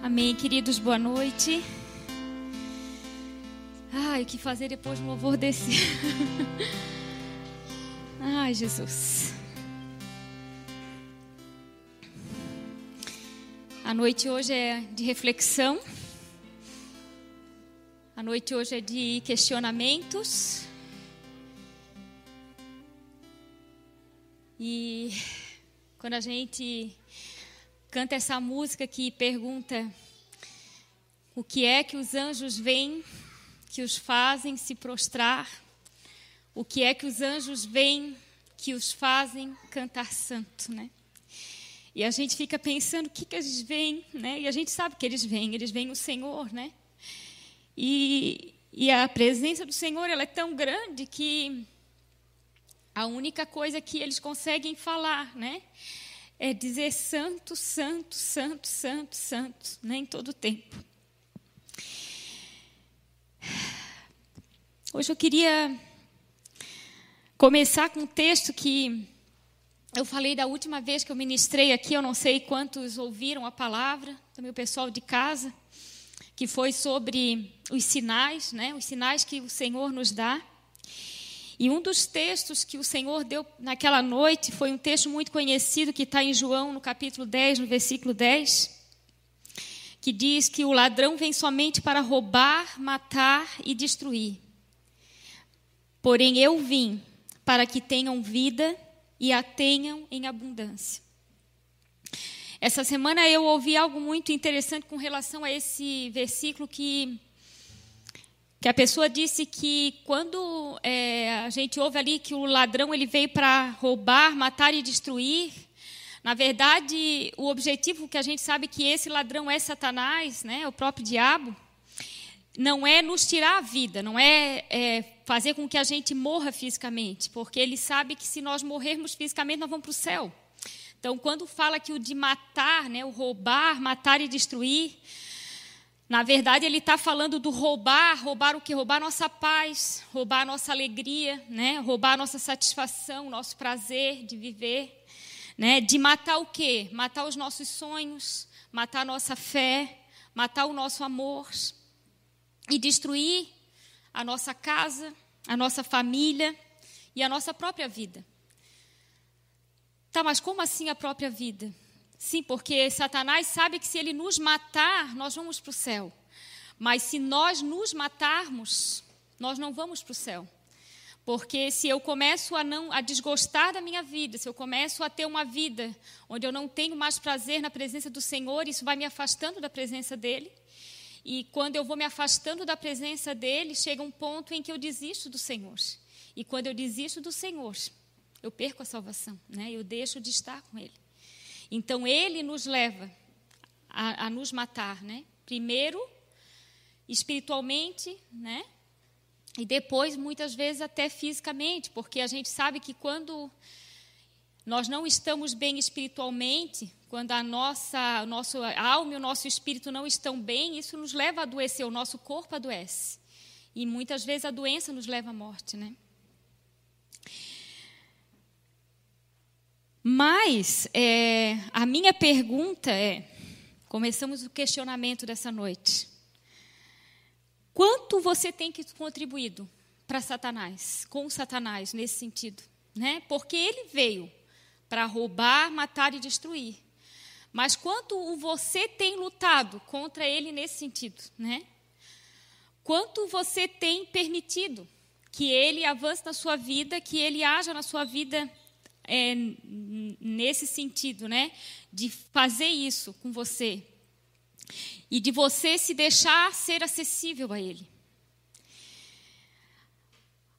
Amém, queridos, boa noite. Ai, o que fazer depois do louvor desse? Ai, Jesus. A noite hoje é de reflexão. A noite hoje é de questionamentos. E quando a gente canta essa música que pergunta o que é que os anjos veem que os fazem se prostrar, o que é que os anjos veem que os fazem cantar santo, né? E a gente fica pensando o que, que eles veem, né? E a gente sabe que eles veem, eles veem o Senhor, né? E, e a presença do Senhor ela é tão grande que a única coisa que eles conseguem falar, né? É dizer santo, santo, santo, santo, santo, né, em todo o tempo. Hoje eu queria começar com um texto que eu falei da última vez que eu ministrei aqui, eu não sei quantos ouviram a palavra, também o pessoal de casa, que foi sobre os sinais, né, os sinais que o Senhor nos dá. E um dos textos que o Senhor deu naquela noite foi um texto muito conhecido que está em João, no capítulo 10, no versículo 10, que diz que o ladrão vem somente para roubar, matar e destruir. Porém, eu vim para que tenham vida e a tenham em abundância. Essa semana eu ouvi algo muito interessante com relação a esse versículo que que a pessoa disse que quando é, a gente ouve ali que o ladrão ele veio para roubar, matar e destruir, na verdade o objetivo que a gente sabe que esse ladrão é Satanás, né, o próprio diabo, não é nos tirar a vida, não é, é fazer com que a gente morra fisicamente, porque ele sabe que se nós morrermos fisicamente nós vamos para o céu. Então, quando fala que o de matar, né, o roubar, matar e destruir, na verdade, ele está falando do roubar, roubar o que? Roubar nossa paz, roubar nossa alegria, né? roubar nossa satisfação, nosso prazer de viver. Né? De matar o quê? Matar os nossos sonhos, matar a nossa fé, matar o nosso amor e destruir a nossa casa, a nossa família e a nossa própria vida. Tá, mas como assim a própria vida? Sim, porque Satanás sabe que se ele nos matar, nós vamos para o céu. Mas se nós nos matarmos, nós não vamos para o céu. Porque se eu começo a não a desgostar da minha vida, se eu começo a ter uma vida onde eu não tenho mais prazer na presença do Senhor, isso vai me afastando da presença dele. E quando eu vou me afastando da presença dele, chega um ponto em que eu desisto do Senhor. E quando eu desisto do Senhor, eu perco a salvação, né? Eu deixo de estar com ele. Então ele nos leva a, a nos matar, né? Primeiro espiritualmente, né? E depois muitas vezes até fisicamente, porque a gente sabe que quando nós não estamos bem espiritualmente, quando a nossa, nosso alma e o nosso espírito não estão bem, isso nos leva a adoecer, o nosso corpo adoece. E muitas vezes a doença nos leva à morte, né? Mas é, a minha pergunta é: começamos o questionamento dessa noite. Quanto você tem contribuído para Satanás, com Satanás nesse sentido? Né? Porque ele veio para roubar, matar e destruir. Mas quanto você tem lutado contra ele nesse sentido? Né? Quanto você tem permitido que ele avance na sua vida, que ele haja na sua vida é, nesse sentido, né? De fazer isso com você. E de você se deixar ser acessível a Ele.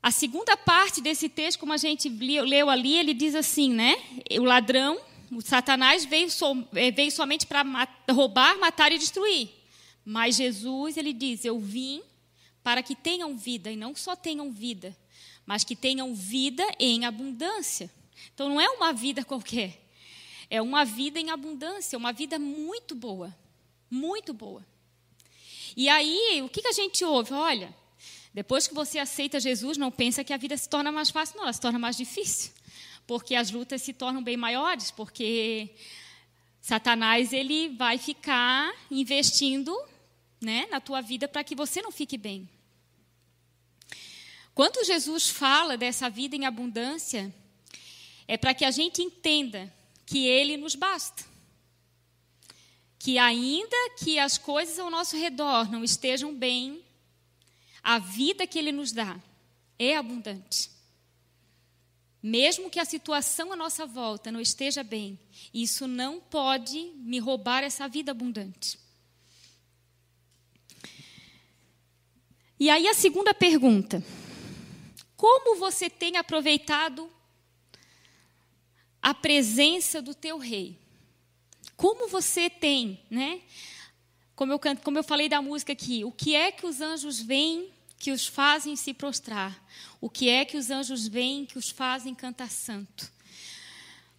A segunda parte desse texto, como a gente leu ali, ele diz assim, né? O ladrão, o Satanás veio, so, é, veio somente para roubar, matar e destruir. Mas Jesus, ele diz: Eu vim para que tenham vida, e não só tenham vida, mas que tenham vida em abundância. Então não é uma vida qualquer. É uma vida em abundância, uma vida muito boa. Muito boa. E aí, o que, a gente ouve? Olha, depois que você aceita Jesus, não pensa que a vida se torna mais fácil, não, ela se torna mais difícil. Porque as lutas se tornam bem maiores, porque Satanás ele vai ficar investindo, né, na tua vida para que você não fique bem. Quando Jesus fala dessa vida em abundância, é para que a gente entenda que ele nos basta. Que ainda que as coisas ao nosso redor não estejam bem, a vida que ele nos dá é abundante. Mesmo que a situação à nossa volta não esteja bem, isso não pode me roubar essa vida abundante. E aí a segunda pergunta: Como você tem aproveitado a presença do teu rei? Como você tem, né? Como eu, como eu falei da música aqui, o que é que os anjos veem que os fazem se prostrar? O que é que os anjos veem que os fazem cantar santo?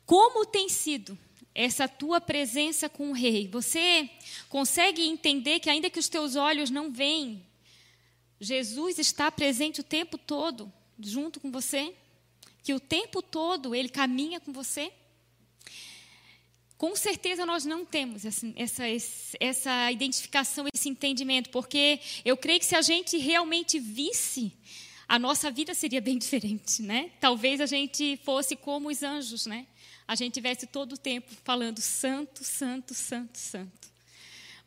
Como tem sido essa tua presença com o rei? Você consegue entender que ainda que os teus olhos não veem, Jesus está presente o tempo todo junto com você? Que o tempo todo ele caminha com você? Com certeza nós não temos essa, essa, essa identificação, esse entendimento, porque eu creio que se a gente realmente visse, a nossa vida seria bem diferente, né? Talvez a gente fosse como os anjos, né? A gente tivesse todo o tempo falando santo, santo, santo, santo.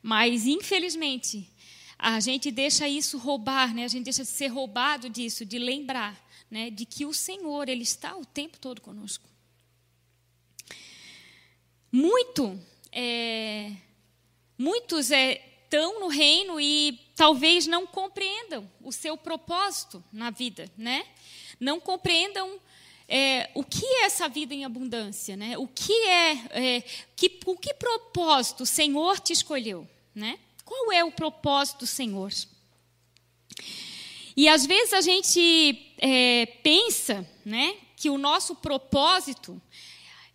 Mas infelizmente a gente deixa isso roubar, né? A gente deixa de ser roubado disso, de lembrar, né? De que o Senhor ele está o tempo todo conosco muito, é, muitos estão é, no reino e talvez não compreendam o seu propósito na vida, né? Não compreendam é, o que é essa vida em abundância, né? O que é, é que, o que propósito o Senhor te escolheu, né? Qual é o propósito do Senhor? E às vezes a gente é, pensa, né, que o nosso propósito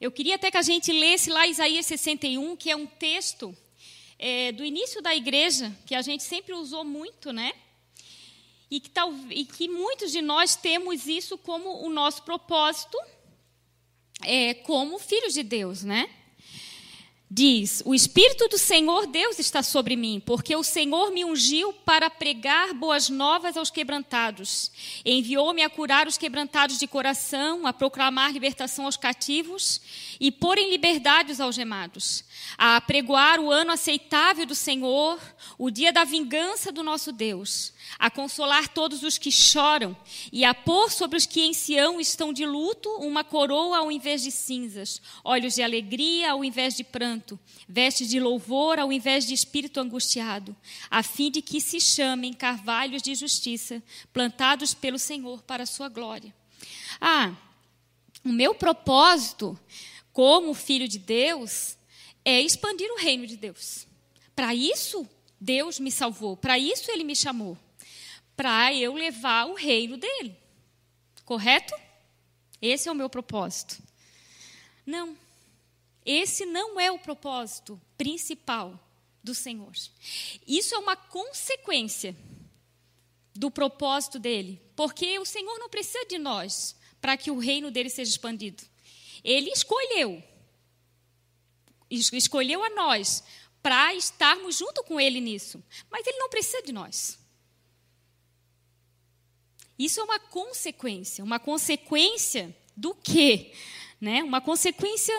eu queria até que a gente lesse lá Isaías 61, que é um texto é, do início da igreja, que a gente sempre usou muito, né? E que, tal, e que muitos de nós temos isso como o nosso propósito, é, como filhos de Deus, né? Diz: O Espírito do Senhor Deus está sobre mim, porque o Senhor me ungiu para pregar boas novas aos quebrantados. Enviou-me a curar os quebrantados de coração, a proclamar libertação aos cativos e pôr em liberdade os algemados, a apregoar o ano aceitável do Senhor, o dia da vingança do nosso Deus, a consolar todos os que choram e a pôr sobre os que em Sião estão de luto uma coroa ao invés de cinzas, olhos de alegria ao invés de pranto, vestes de louvor ao invés de espírito angustiado, a fim de que se chamem carvalhos de justiça, plantados pelo Senhor para a sua glória. Ah, o meu propósito como filho de Deus é expandir o reino de Deus. Para isso, Deus me salvou, para isso ele me chamou para eu levar o reino dele. Correto? Esse é o meu propósito. Não. Esse não é o propósito principal do Senhor. Isso é uma consequência do propósito dele, porque o Senhor não precisa de nós para que o reino dele seja expandido. Ele escolheu, escolheu a nós para estarmos junto com ele nisso, mas ele não precisa de nós. Isso é uma consequência. Uma consequência do quê? Né? Uma consequência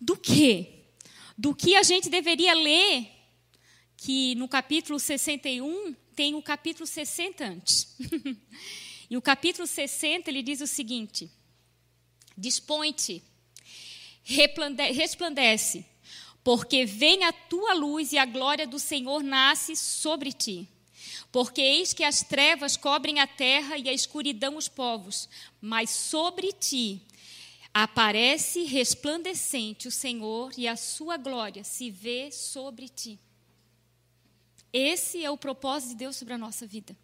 do quê? Do que a gente deveria ler, que no capítulo 61 tem o capítulo 60 antes. e o capítulo 60 ele diz o seguinte: Dispõe-te, resplandece, porque vem a tua luz e a glória do Senhor nasce sobre ti. Porque eis que as trevas cobrem a terra e a escuridão os povos, mas sobre ti aparece resplandecente o Senhor e a sua glória se vê sobre ti. Esse é o propósito de Deus sobre a nossa vida.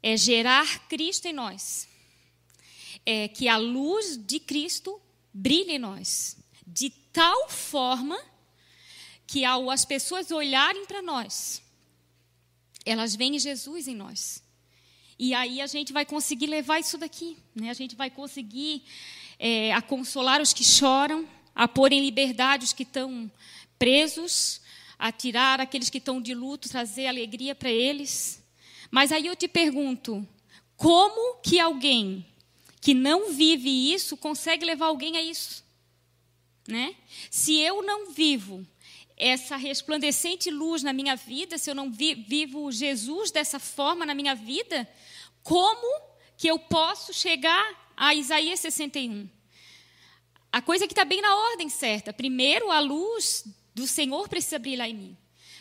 É gerar Cristo em nós. É que a luz de Cristo brilhe em nós, de tal forma que ao as pessoas olharem para nós, elas veem Jesus em nós. E aí a gente vai conseguir levar isso daqui, né? A gente vai conseguir é, a consolar os que choram, a pôr em liberdade os que estão presos, a tirar aqueles que estão de luto, trazer alegria para eles. Mas aí eu te pergunto, como que alguém que não vive isso consegue levar alguém a isso? Né? Se eu não vivo essa resplandecente luz na minha vida, se eu não vi, vivo Jesus dessa forma na minha vida, como que eu posso chegar a Isaías 61? A coisa que está bem na ordem certa. Primeiro, a luz do Senhor precisa brilhar em mim.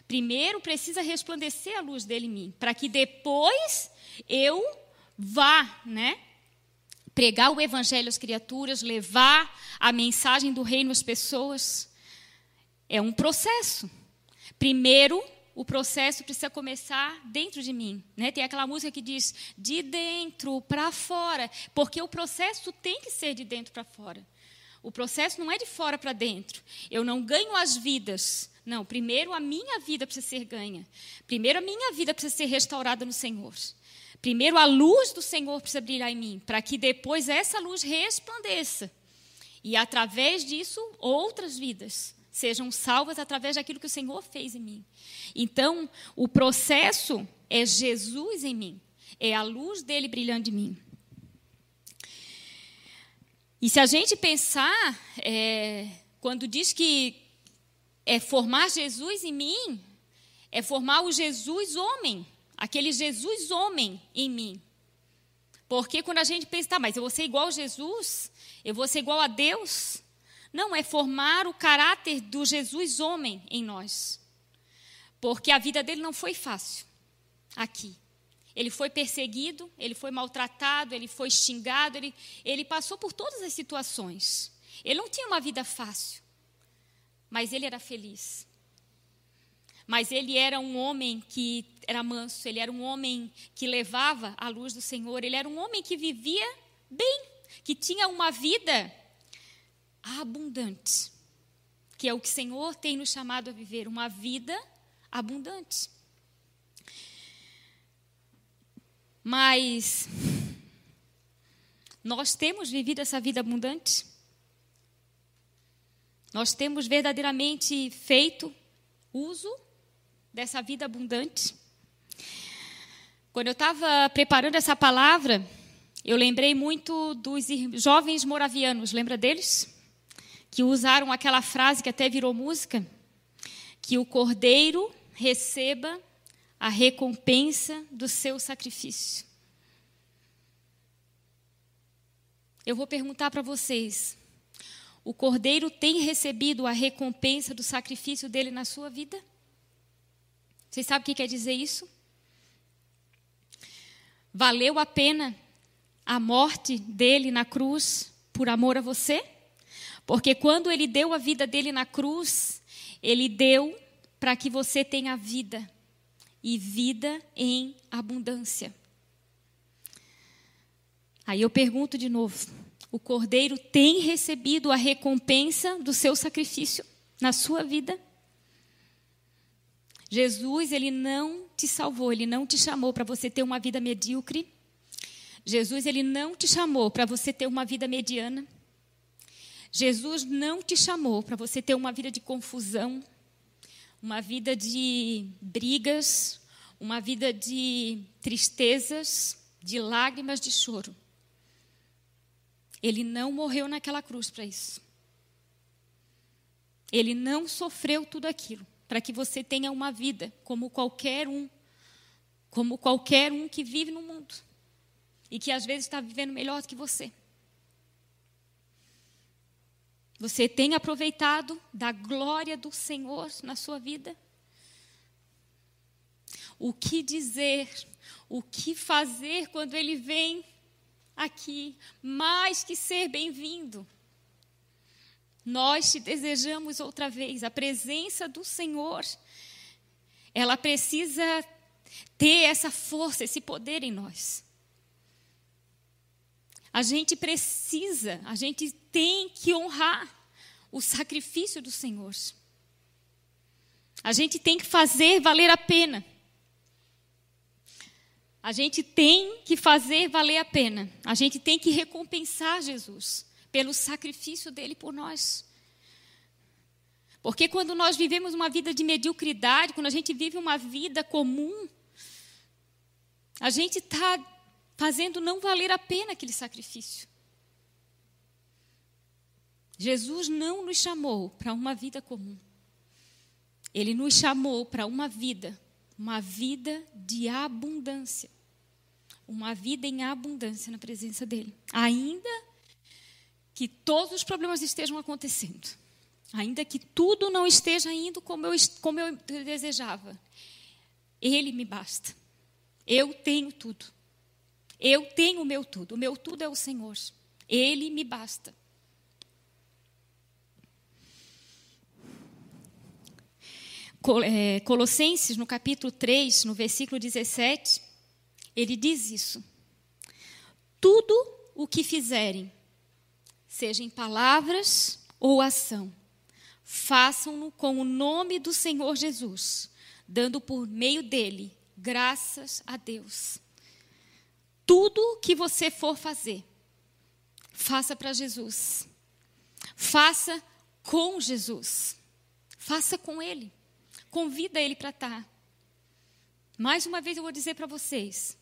Primeiro, precisa resplandecer a luz dele em mim, para que depois eu vá, né? Pregar o evangelho às criaturas, levar a mensagem do reino às pessoas. É um processo. Primeiro, o processo precisa começar dentro de mim. Né? Tem aquela música que diz de dentro para fora, porque o processo tem que ser de dentro para fora. O processo não é de fora para dentro. Eu não ganho as vidas. Não, primeiro a minha vida precisa ser ganha. Primeiro a minha vida precisa ser restaurada no Senhor. Primeiro a luz do Senhor precisa brilhar em mim, para que depois essa luz resplandeça. E através disso, outras vidas sejam salvas através daquilo que o Senhor fez em mim. Então, o processo é Jesus em mim, é a luz dele brilhando em mim. E se a gente pensar, é, quando diz que é formar Jesus em mim, é formar o Jesus homem, aquele Jesus homem em mim. Porque quando a gente pensa, tá, mas eu vou ser igual a Jesus, eu vou ser igual a Deus. Não, é formar o caráter do Jesus homem em nós. Porque a vida dele não foi fácil aqui. Ele foi perseguido, ele foi maltratado, ele foi xingado, ele, ele passou por todas as situações. Ele não tinha uma vida fácil, mas ele era feliz. Mas ele era um homem que era manso, ele era um homem que levava a luz do Senhor, ele era um homem que vivia bem, que tinha uma vida abundante, que é o que o Senhor tem nos chamado a viver, uma vida abundante. Mas nós temos vivido essa vida abundante? Nós temos verdadeiramente feito uso dessa vida abundante? Quando eu estava preparando essa palavra, eu lembrei muito dos jovens moravianos, lembra deles? Que usaram aquela frase que até virou música: que o cordeiro receba a recompensa do seu sacrifício. Eu vou perguntar para vocês: o cordeiro tem recebido a recompensa do sacrifício dele na sua vida? Vocês sabem o que quer dizer isso? Valeu a pena a morte dele na cruz por amor a você? Porque quando ele deu a vida dele na cruz, ele deu para que você tenha vida e vida em abundância. Aí eu pergunto de novo: o cordeiro tem recebido a recompensa do seu sacrifício na sua vida? Jesus, ele não te salvou, ele não te chamou para você ter uma vida medíocre. Jesus, ele não te chamou para você ter uma vida mediana. Jesus não te chamou para você ter uma vida de confusão, uma vida de brigas, uma vida de tristezas, de lágrimas, de choro. Ele não morreu naquela cruz para isso. Ele não sofreu tudo aquilo para que você tenha uma vida como qualquer um, como qualquer um que vive no mundo e que às vezes está vivendo melhor do que você. Você tem aproveitado da glória do Senhor na sua vida? O que dizer, o que fazer quando Ele vem aqui, mais que ser bem-vindo? Nós te desejamos outra vez, a presença do Senhor, ela precisa ter essa força, esse poder em nós. A gente precisa, a gente tem que honrar o sacrifício do Senhor. A gente tem que fazer valer a pena. A gente tem que fazer valer a pena. A gente tem que recompensar Jesus pelo sacrifício dele por nós. Porque quando nós vivemos uma vida de mediocridade, quando a gente vive uma vida comum, a gente está fazendo não valer a pena aquele sacrifício. Jesus não nos chamou para uma vida comum. Ele nos chamou para uma vida, uma vida de abundância. Uma vida em abundância na presença dele. Ainda que todos os problemas estejam acontecendo. Ainda que tudo não esteja indo como eu, como eu desejava. Ele me basta. Eu tenho tudo. Eu tenho o meu tudo. O meu tudo é o Senhor. Ele me basta. É, Colossenses, no capítulo 3, no versículo 17, ele diz isso. Tudo o que fizerem, seja em palavras ou ação, façam-no com o nome do Senhor Jesus, dando por meio dele graças a Deus. Tudo que você for fazer, faça para Jesus. Faça com Jesus. Faça com Ele. Convida Ele para estar. Mais uma vez eu vou dizer para vocês: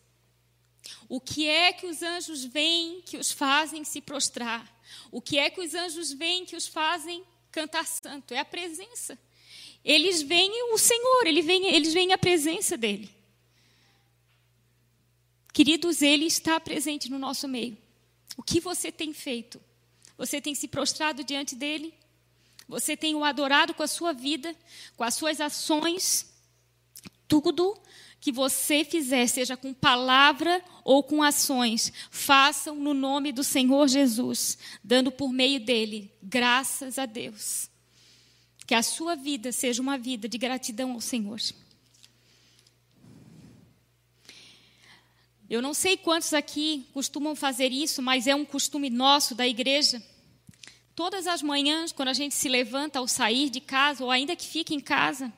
o que é que os anjos veem que os fazem se prostrar? O que é que os anjos veem que os fazem cantar santo? É a presença. Eles veem o Senhor, eles veem, eles veem a presença dEle. Queridos, Ele está presente no nosso meio. O que você tem feito? Você tem se prostrado diante dEle? Você tem o adorado com a sua vida, com as suas ações? Tudo que você fizer, seja com palavra ou com ações, façam no nome do Senhor Jesus, dando por meio dele graças a Deus. Que a sua vida seja uma vida de gratidão ao Senhor. Eu não sei quantos aqui costumam fazer isso, mas é um costume nosso da igreja. Todas as manhãs, quando a gente se levanta ao sair de casa, ou ainda que fique em casa,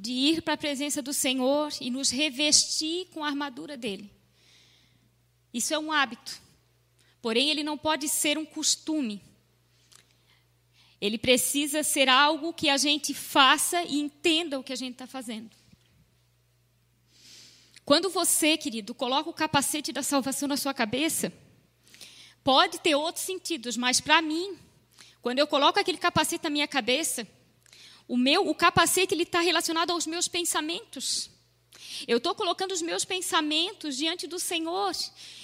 de ir para a presença do Senhor e nos revestir com a armadura dele. Isso é um hábito. Porém, ele não pode ser um costume. Ele precisa ser algo que a gente faça e entenda o que a gente está fazendo. Quando você, querido, coloca o capacete da salvação na sua cabeça, pode ter outros sentidos, mas para mim, quando eu coloco aquele capacete na minha cabeça, o meu, o capacete ele está relacionado aos meus pensamentos. Eu estou colocando os meus pensamentos diante do Senhor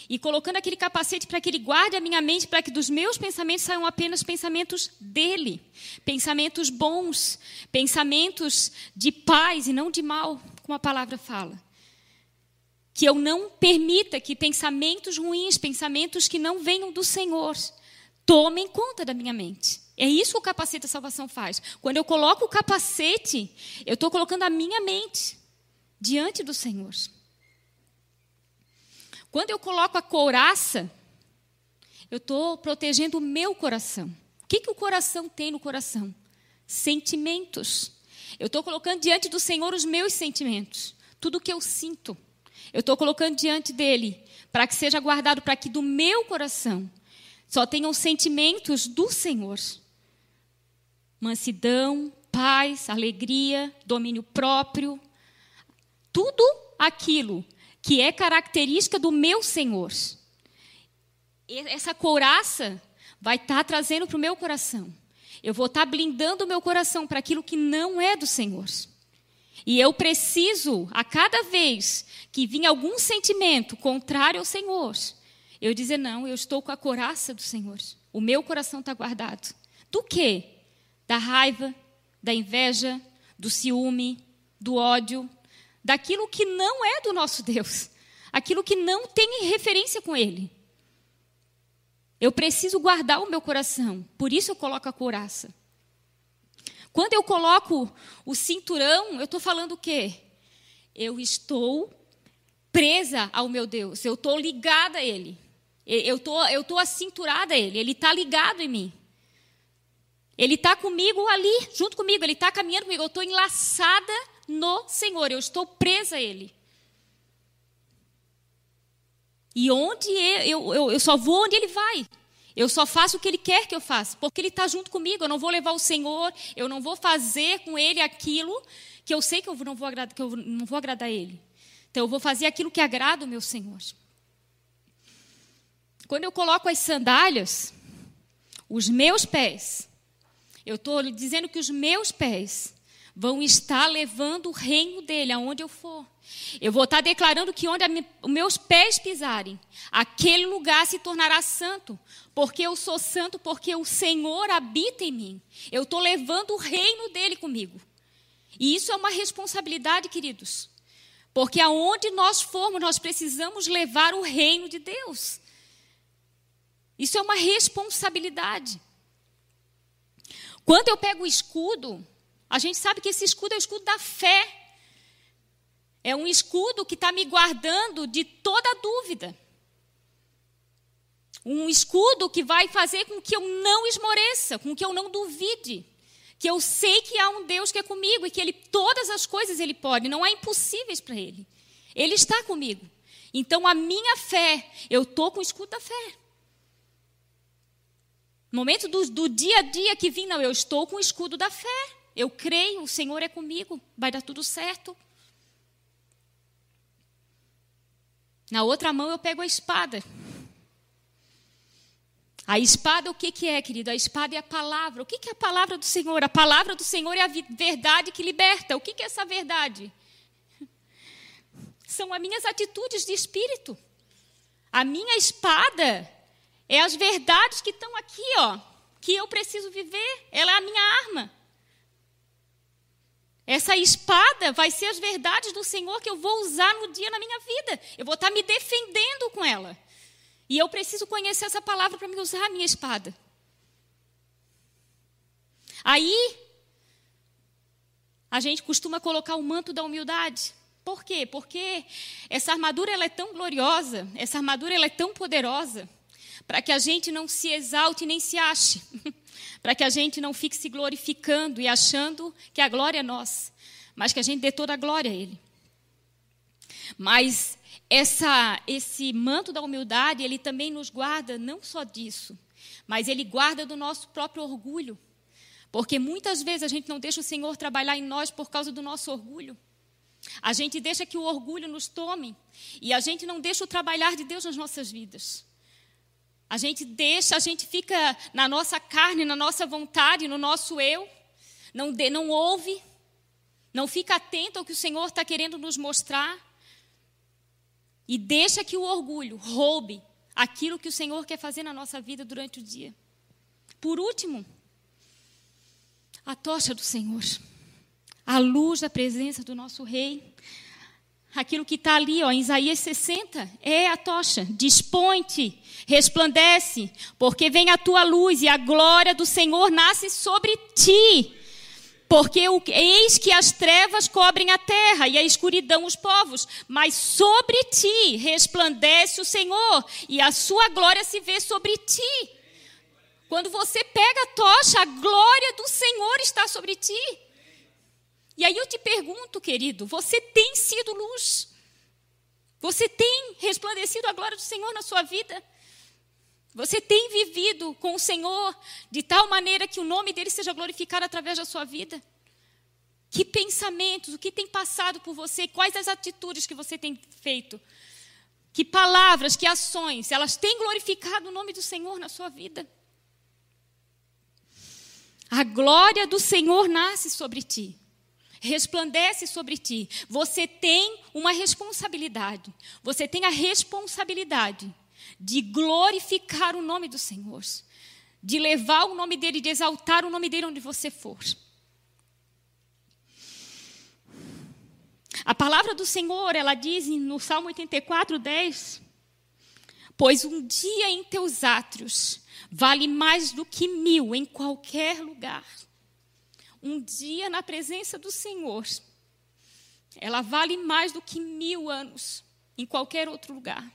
e colocando aquele capacete para que Ele guarde a minha mente, para que dos meus pensamentos saiam apenas pensamentos dele, pensamentos bons, pensamentos de paz e não de mal, como a palavra fala que eu não permita que pensamentos ruins, pensamentos que não venham do Senhor, tomem conta da minha mente. É isso que o capacete da salvação faz. Quando eu coloco o capacete, eu estou colocando a minha mente diante do Senhor. Quando eu coloco a couraça, eu estou protegendo o meu coração. O que, que o coração tem no coração? Sentimentos. Eu estou colocando diante do Senhor os meus sentimentos, tudo o que eu sinto. Eu estou colocando diante dele para que seja guardado, para que do meu coração só tenham sentimentos do Senhor: mansidão, paz, alegria, domínio próprio, tudo aquilo que é característica do meu Senhor. Essa couraça vai estar tá trazendo para o meu coração. Eu vou estar tá blindando o meu coração para aquilo que não é do Senhor. E eu preciso, a cada vez que vir algum sentimento contrário ao Senhor, eu dizer: não, eu estou com a coraça do Senhor. O meu coração está guardado. Do quê? Da raiva, da inveja, do ciúme, do ódio, daquilo que não é do nosso Deus, aquilo que não tem referência com Ele. Eu preciso guardar o meu coração, por isso eu coloco a couraça. Quando eu coloco o cinturão, eu estou falando o quê? Eu estou presa ao meu Deus, eu estou ligada a Ele. Eu estou acinturada a Ele, Ele está ligado em mim. Ele está comigo ali, junto comigo, Ele está caminhando comigo. Eu estou enlaçada no Senhor, eu estou presa a Ele. E onde eu, eu, eu só vou onde Ele vai. Eu só faço o que Ele quer que eu faça, porque Ele está junto comigo. Eu não vou levar o Senhor, eu não vou fazer com Ele aquilo que eu sei que eu não vou agradar, que eu não vou agradar Ele. Então eu vou fazer aquilo que agrada o meu Senhor. Quando eu coloco as sandálias, os meus pés, eu estou dizendo que os meus pés vão estar levando o reino dele aonde eu for. Eu vou estar declarando que onde os meus pés pisarem, aquele lugar se tornará santo, porque eu sou santo, porque o Senhor habita em mim. Eu estou levando o reino dele comigo. E isso é uma responsabilidade, queridos. Porque aonde nós formos, nós precisamos levar o reino de Deus. Isso é uma responsabilidade. Quando eu pego o escudo, a gente sabe que esse escudo é o escudo da fé. É um escudo que está me guardando de toda dúvida. Um escudo que vai fazer com que eu não esmoreça, com que eu não duvide. Que eu sei que há um Deus que é comigo e que ele todas as coisas ele pode, não há impossíveis para ele. Ele está comigo. Então a minha fé, eu estou com o escudo da fé. Momento do, do dia a dia que vim, não, eu estou com o escudo da fé. Eu creio, o Senhor é comigo, vai dar tudo certo. Na outra mão eu pego a espada. A espada, o que, que é, querido? A espada é a palavra. O que, que é a palavra do Senhor? A palavra do Senhor é a verdade que liberta. O que, que é essa verdade? São as minhas atitudes de espírito. A minha espada é as verdades que estão aqui, ó, que eu preciso viver. Ela é a minha arma. Essa espada vai ser as verdades do Senhor que eu vou usar no dia na minha vida. Eu vou estar me defendendo com ela. E eu preciso conhecer essa palavra para me usar a minha espada. Aí, a gente costuma colocar o manto da humildade. Por quê? Porque essa armadura ela é tão gloriosa, essa armadura ela é tão poderosa, para que a gente não se exalte nem se ache, para que a gente não fique se glorificando e achando que a glória é nossa, mas que a gente dê toda a glória a Ele. Mas essa, esse manto da humildade, ele também nos guarda não só disso, mas ele guarda do nosso próprio orgulho. Porque muitas vezes a gente não deixa o Senhor trabalhar em nós por causa do nosso orgulho. A gente deixa que o orgulho nos tome e a gente não deixa o trabalhar de Deus nas nossas vidas. A gente deixa, a gente fica na nossa carne, na nossa vontade, no nosso eu, não, de, não ouve, não fica atento ao que o Senhor está querendo nos mostrar. E deixa que o orgulho roube aquilo que o Senhor quer fazer na nossa vida durante o dia. Por último, a tocha do Senhor, a luz da presença do nosso Rei, aquilo que está ali, ó, em Isaías 60, é a tocha. Dispõe-te, resplandece, porque vem a tua luz e a glória do Senhor nasce sobre ti. Porque o, eis que as trevas cobrem a terra e a escuridão os povos, mas sobre ti resplandece o Senhor e a sua glória se vê sobre ti. Quando você pega a tocha, a glória do Senhor está sobre ti. E aí eu te pergunto, querido, você tem sido luz? Você tem resplandecido a glória do Senhor na sua vida? Você tem vivido com o Senhor de tal maneira que o nome dele seja glorificado através da sua vida? Que pensamentos, o que tem passado por você, quais as atitudes que você tem feito? Que palavras, que ações, elas têm glorificado o nome do Senhor na sua vida? A glória do Senhor nasce sobre ti resplandece sobre ti. Você tem uma responsabilidade. Você tem a responsabilidade de glorificar o nome do Senhor, de levar o nome dele, de exaltar o nome dele onde você for. A palavra do Senhor, ela diz no Salmo 84, 10: Pois um dia em teus átrios vale mais do que mil em qualquer lugar um dia na presença do Senhor, ela vale mais do que mil anos em qualquer outro lugar.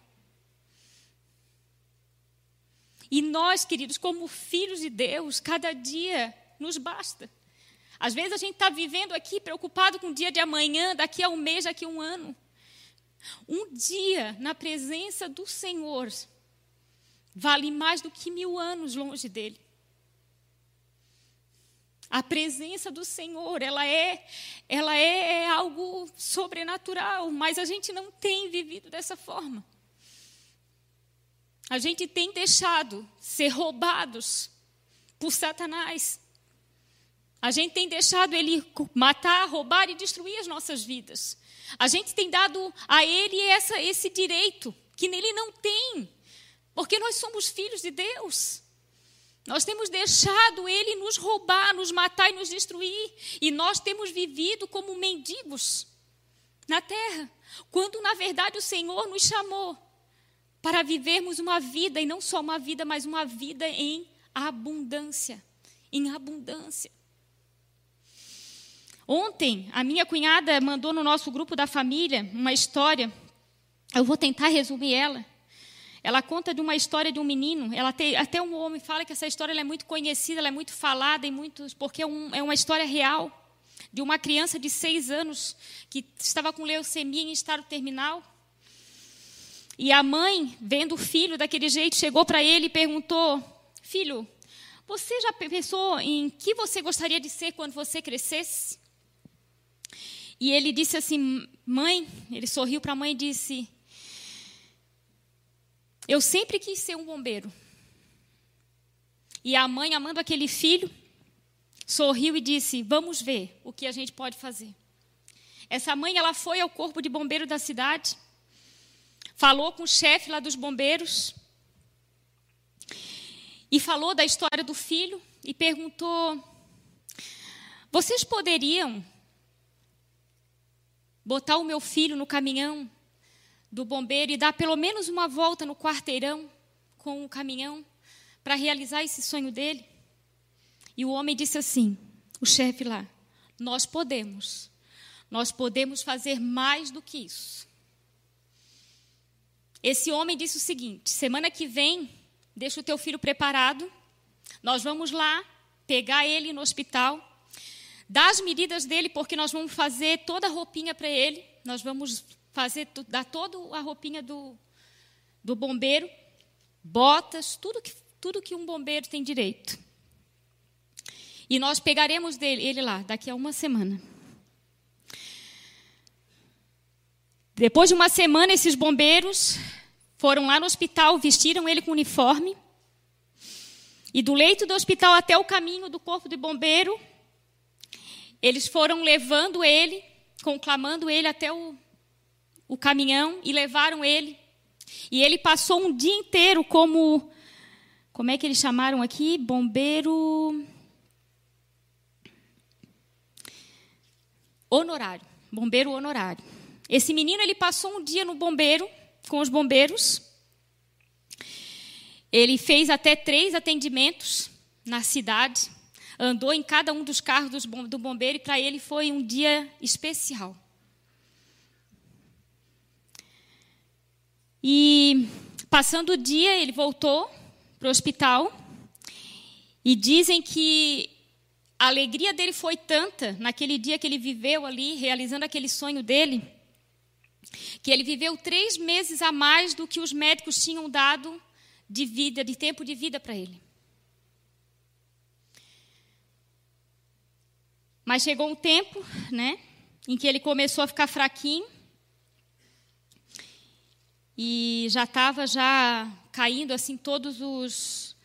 E nós, queridos, como filhos de Deus, cada dia nos basta. Às vezes a gente está vivendo aqui preocupado com o dia de amanhã, daqui a um mês, daqui a um ano. Um dia na presença do Senhor vale mais do que mil anos longe dele. A presença do Senhor, ela é, ela é, é algo sobrenatural, mas a gente não tem vivido dessa forma. A gente tem deixado ser roubados por Satanás. A gente tem deixado ele matar, roubar e destruir as nossas vidas. A gente tem dado a ele essa, esse direito que nele não tem, porque nós somos filhos de Deus. Nós temos deixado ele nos roubar, nos matar e nos destruir, e nós temos vivido como mendigos na terra, quando na verdade o Senhor nos chamou para vivermos uma vida, e não só uma vida, mas uma vida em abundância. Em abundância. Ontem, a minha cunhada mandou no nosso grupo da família uma história. Eu vou tentar resumir ela. Ela conta de uma história de um menino. Ela tem, até um homem fala que essa história é muito conhecida, ela é muito falada em muitos, porque é, um, é uma história real de uma criança de seis anos que estava com leucemia em estado terminal. E a mãe, vendo o filho daquele jeito, chegou para ele e perguntou: Filho, você já pensou em que você gostaria de ser quando você crescesse? E ele disse assim: Mãe, ele sorriu para a mãe e disse: Eu sempre quis ser um bombeiro. E a mãe, amando aquele filho, sorriu e disse: Vamos ver o que a gente pode fazer. Essa mãe, ela foi ao corpo de bombeiro da cidade, falou com o chefe lá dos bombeiros e falou da história do filho e perguntou: Vocês poderiam botar o meu filho no caminhão do bombeiro e dar pelo menos uma volta no quarteirão com o caminhão para realizar esse sonho dele? E o homem disse assim, o chefe lá: Nós podemos, nós podemos fazer mais do que isso. Esse homem disse o seguinte: semana que vem, deixa o teu filho preparado, nós vamos lá pegar ele no hospital Dá as medidas dele, porque nós vamos fazer toda a roupinha para ele. Nós vamos fazer, dar toda a roupinha do, do bombeiro, botas, tudo que, tudo que um bombeiro tem direito. E nós pegaremos dele, ele lá, daqui a uma semana. Depois de uma semana, esses bombeiros foram lá no hospital, vestiram ele com uniforme. E do leito do hospital até o caminho do corpo de bombeiro, eles foram levando ele, conclamando ele até o, o caminhão e levaram ele. E ele passou um dia inteiro como. Como é que eles chamaram aqui? Bombeiro. Honorário. Bombeiro honorário. Esse menino ele passou um dia no bombeiro, com os bombeiros. Ele fez até três atendimentos na cidade andou em cada um dos carros do bombeiro e para ele foi um dia especial. E passando o dia, ele voltou para o hospital e dizem que a alegria dele foi tanta naquele dia que ele viveu ali, realizando aquele sonho dele, que ele viveu três meses a mais do que os médicos tinham dado de vida, de tempo de vida para ele. Mas chegou um tempo, né, em que ele começou a ficar fraquinho e já estava já caindo assim todos os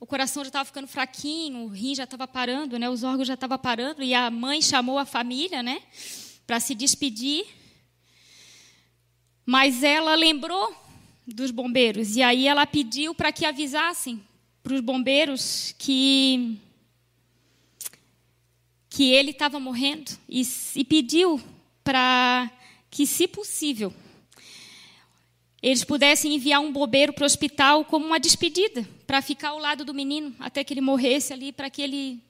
o coração já estava ficando fraquinho, o rim já estava parando, né, os órgãos já estavam parando e a mãe chamou a família, né, para se despedir. Mas ela lembrou dos bombeiros e aí ela pediu para que avisassem para os bombeiros que que ele estava morrendo e, e pediu para que, se possível, eles pudessem enviar um bobeiro para o hospital como uma despedida, para ficar ao lado do menino até que ele morresse ali, para que ele.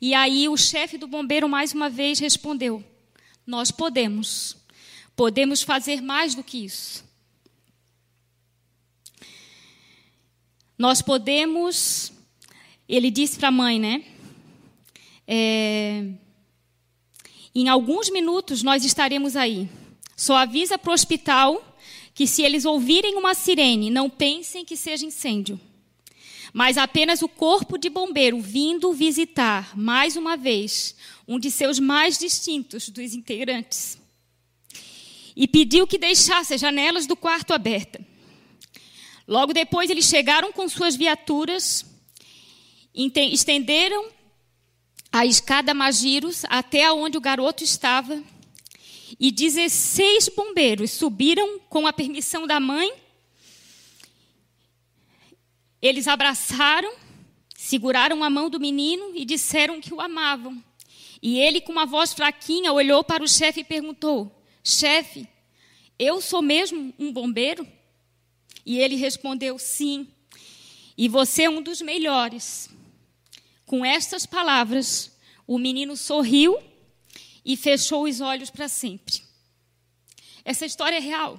E aí o chefe do bombeiro mais uma vez respondeu: Nós podemos, podemos fazer mais do que isso. Nós podemos, ele disse para a mãe, né? É, em alguns minutos nós estaremos aí. Só avisa para o hospital que se eles ouvirem uma sirene, não pensem que seja incêndio, mas apenas o corpo de bombeiro vindo visitar, mais uma vez, um de seus mais distintos dos integrantes. E pediu que deixasse as janelas do quarto abertas. Logo depois, eles chegaram com suas viaturas, estenderam a escada Magiros até onde o garoto estava e 16 bombeiros subiram com a permissão da mãe. Eles abraçaram, seguraram a mão do menino e disseram que o amavam. E ele, com uma voz fraquinha, olhou para o chefe e perguntou: Chefe, eu sou mesmo um bombeiro? E ele respondeu: Sim. E você é um dos melhores. Com estas palavras, o menino sorriu e fechou os olhos para sempre. Essa história é real.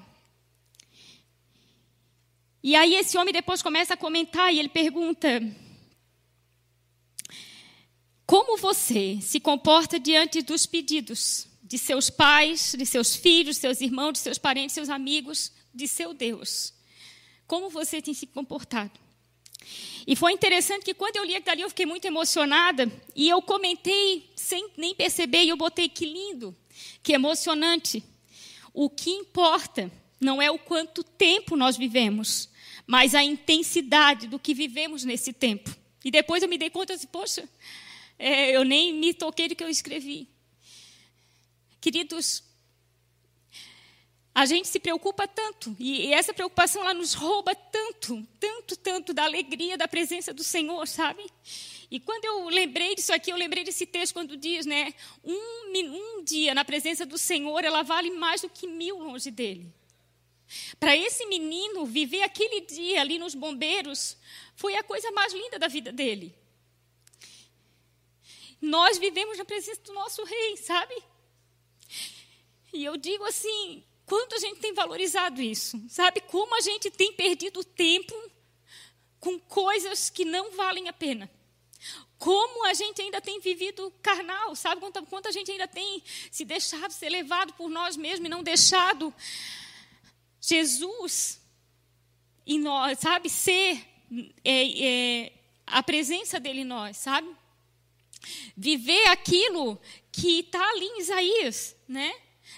E aí esse homem depois começa a comentar e ele pergunta: Como você se comporta diante dos pedidos de seus pais, de seus filhos, seus irmãos, de seus parentes, seus amigos, de seu Deus? Como você tem se comportado? E foi interessante que quando eu li aquilo ali, eu fiquei muito emocionada. E eu comentei, sem nem perceber, e eu botei que lindo, que emocionante. O que importa não é o quanto tempo nós vivemos, mas a intensidade do que vivemos nesse tempo. E depois eu me dei conta, assim, poxa, é, eu nem me toquei do que eu escrevi. Queridos, a gente se preocupa tanto, e essa preocupação ela nos rouba tanto, tanto, tanto da alegria da presença do Senhor, sabe? E quando eu lembrei disso aqui, eu lembrei desse texto quando diz, né? Um, um dia na presença do Senhor, ela vale mais do que mil longe dele. Para esse menino, viver aquele dia ali nos bombeiros foi a coisa mais linda da vida dele. Nós vivemos na presença do nosso rei, sabe? E eu digo assim: Quanto a gente tem valorizado isso? Sabe como a gente tem perdido tempo com coisas que não valem a pena? Como a gente ainda tem vivido carnal, sabe? Quanto, quanto a gente ainda tem se deixado ser levado por nós mesmos e não deixado Jesus em nós, sabe? Ser é, é, a presença dele em nós, sabe? Viver aquilo que está ali em Isaías, né?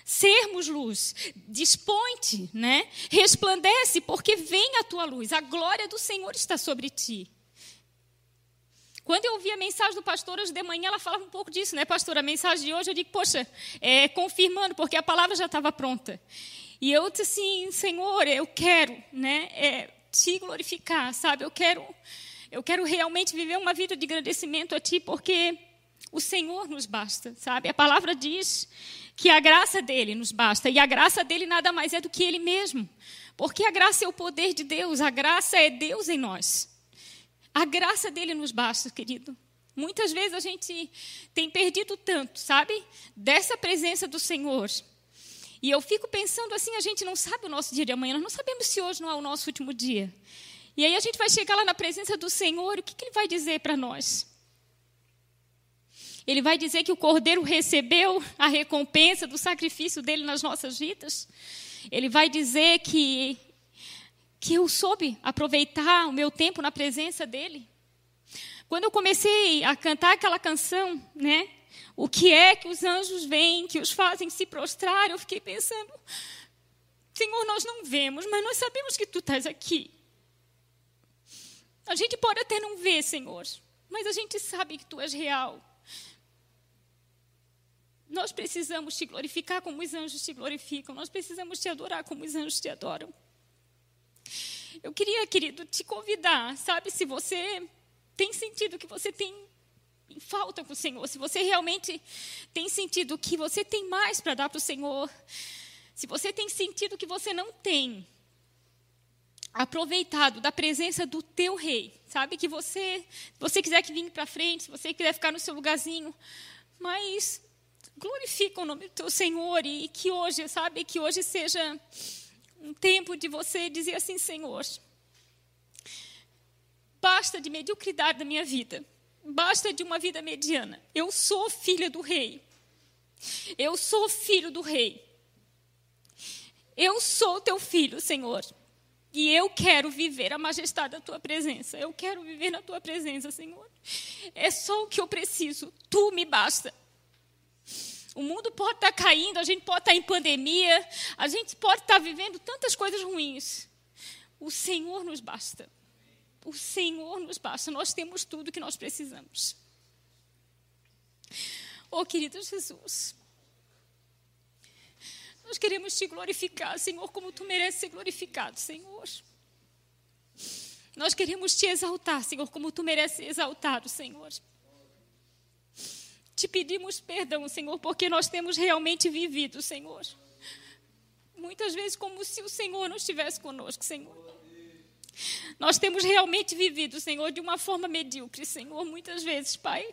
Sermos luz. Dispõe-te, né? Resplandece, porque vem a tua luz. A glória do Senhor está sobre ti. Quando eu ouvi a mensagem do pastor hoje de manhã, ela falava um pouco disso, né, pastor? A mensagem de hoje, eu digo, poxa, é, confirmando, porque a palavra já estava pronta. E eu disse assim, Senhor, eu quero, né, é, te glorificar, sabe? Eu quero, eu quero realmente viver uma vida de agradecimento a Ti, porque o Senhor nos basta, sabe? A palavra diz que a graça dele nos basta. E a graça dele nada mais é do que ele mesmo. Porque a graça é o poder de Deus, a graça é Deus em nós. A graça dele nos basta, querido. Muitas vezes a gente tem perdido tanto, sabe? Dessa presença do Senhor. E eu fico pensando assim, a gente não sabe o nosso dia de amanhã, nós não sabemos se hoje não é o nosso último dia. E aí a gente vai chegar lá na presença do Senhor, o que, que Ele vai dizer para nós? Ele vai dizer que o cordeiro recebeu a recompensa do sacrifício dele nas nossas vidas. Ele vai dizer que que eu soube aproveitar o meu tempo na presença dele. Quando eu comecei a cantar aquela canção, né? O que é que os anjos veem, que os fazem se prostrar? Eu fiquei pensando, Senhor, nós não vemos, mas nós sabemos que tu estás aqui. A gente pode até não ver, Senhor, mas a gente sabe que tu és real. Nós precisamos te glorificar como os anjos te glorificam. Nós precisamos te adorar como os anjos te adoram. Eu queria, querido, te convidar, sabe, se você tem sentido que você tem em falta com o Senhor, se você realmente tem sentido que você tem mais para dar para o Senhor, se você tem sentido que você não tem aproveitado da presença do teu rei, sabe que você, se você quiser que vinha para frente, se você quiser ficar no seu lugarzinho, mas glorifica o nome do teu Senhor e que hoje, sabe, que hoje seja um tempo de você dizer assim, Senhor, basta de mediocridade da minha vida, basta de uma vida mediana. Eu sou filha do rei. Eu sou filho do rei. Eu sou teu filho, Senhor. E eu quero viver a majestade da tua presença. Eu quero viver na tua presença, Senhor. É só o que eu preciso. Tu me basta. O mundo pode estar caindo, a gente pode estar em pandemia, a gente pode estar vivendo tantas coisas ruins. O Senhor nos basta. O Senhor nos basta. Nós temos tudo que nós precisamos. Oh, querido Jesus. Nós queremos te glorificar, Senhor, como tu mereces ser glorificado, Senhor. Nós queremos te exaltar, Senhor, como tu mereces ser exaltado, Senhor. Te pedimos perdão, Senhor, porque nós temos realmente vivido, Senhor. Muitas vezes como se o Senhor não estivesse conosco, Senhor. Nós temos realmente vivido, Senhor, de uma forma medíocre, Senhor, muitas vezes, Pai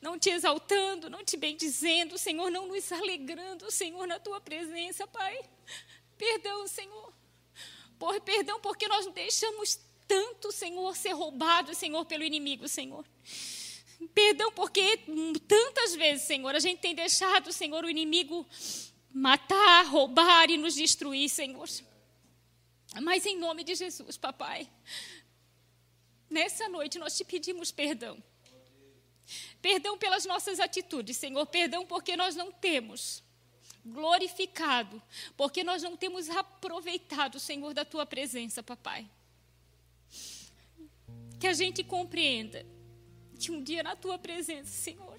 não te exaltando, não te bendizendo, Senhor, não nos alegrando, Senhor, na tua presença, Pai. Perdão, Senhor. Por perdão porque nós deixamos tanto, Senhor, ser roubado, Senhor, pelo inimigo, Senhor. Perdão porque tantas vezes, Senhor, a gente tem deixado, Senhor, o inimigo matar, roubar e nos destruir, Senhor. Mas em nome de Jesus, papai, nessa noite nós te pedimos perdão. Perdão pelas nossas atitudes, Senhor. Perdão porque nós não temos glorificado, porque nós não temos aproveitado, Senhor, da tua presença, papai. Que a gente compreenda que um dia na tua presença, Senhor,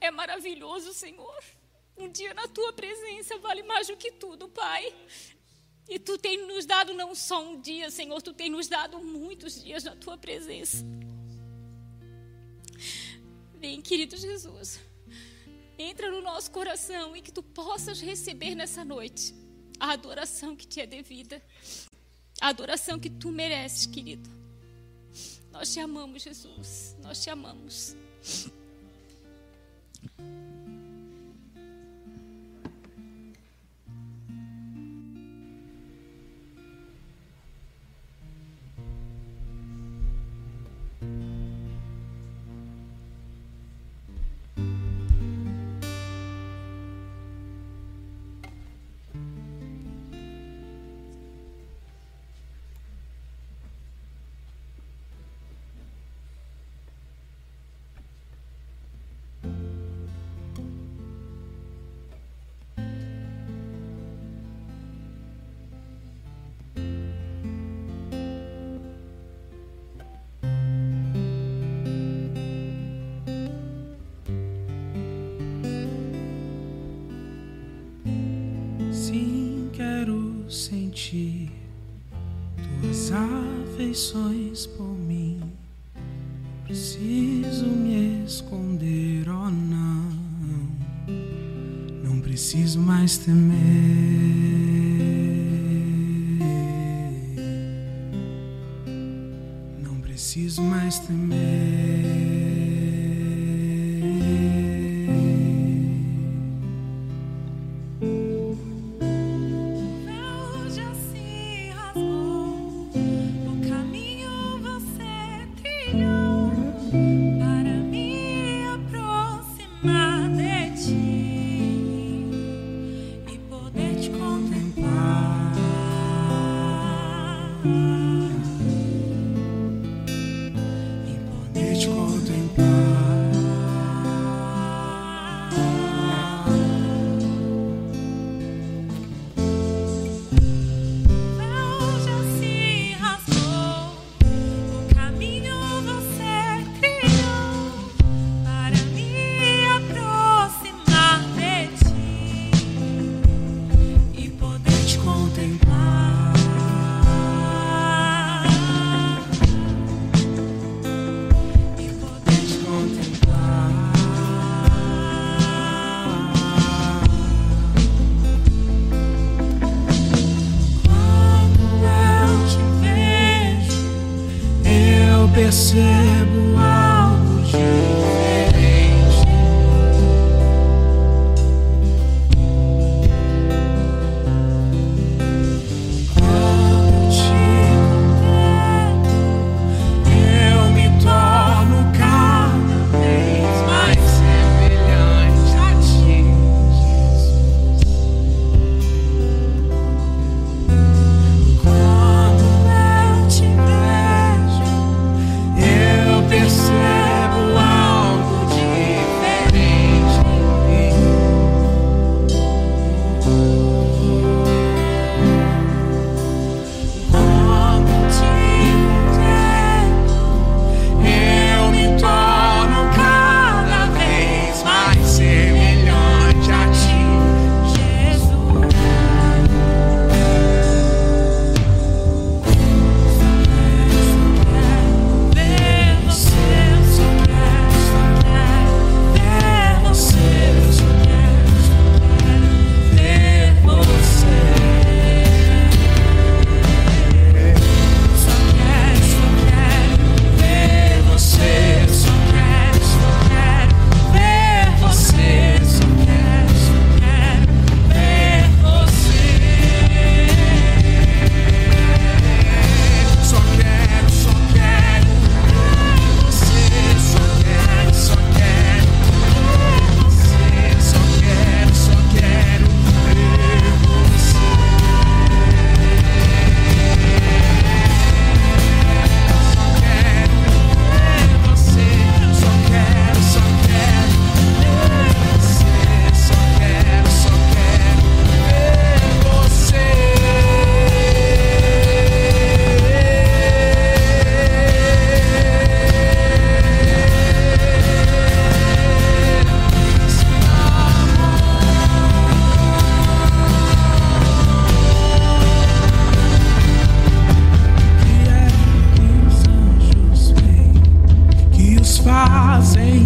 é maravilhoso, Senhor. Um dia na tua presença vale mais do que tudo, Pai. E tu tem nos dado não só um dia, Senhor, tu tem nos dado muitos dias na tua presença. Vem, querido Jesus. Entra no nosso coração e que tu possas receber nessa noite a adoração que te é devida. A adoração que tu mereces, querido. Nós te amamos, Jesus. Nós te amamos. Afeições por mim. Preciso me esconder, oh não, não preciso mais temer. Não preciso mais temer.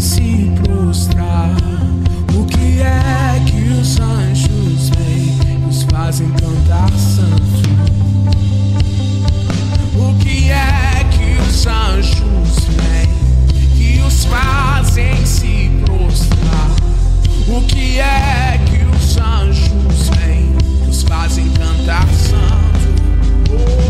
se prostrar. O que é que os anjos veem os fazem cantar santo? O que é que os anjos veem que os fazem se prostrar? O que é que os anjos veem os fazem cantar santo?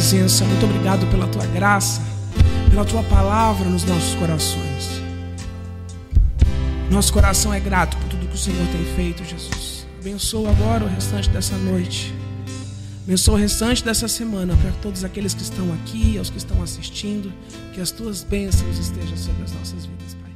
Presença, muito obrigado pela tua graça, pela tua palavra nos nossos corações. Nosso coração é grato por tudo que o Senhor tem feito, Jesus. Abençoa agora o restante dessa noite. Abençoa o restante dessa semana para todos aqueles que estão aqui, aos que estão assistindo. Que as tuas bênçãos estejam sobre as nossas vidas, Pai.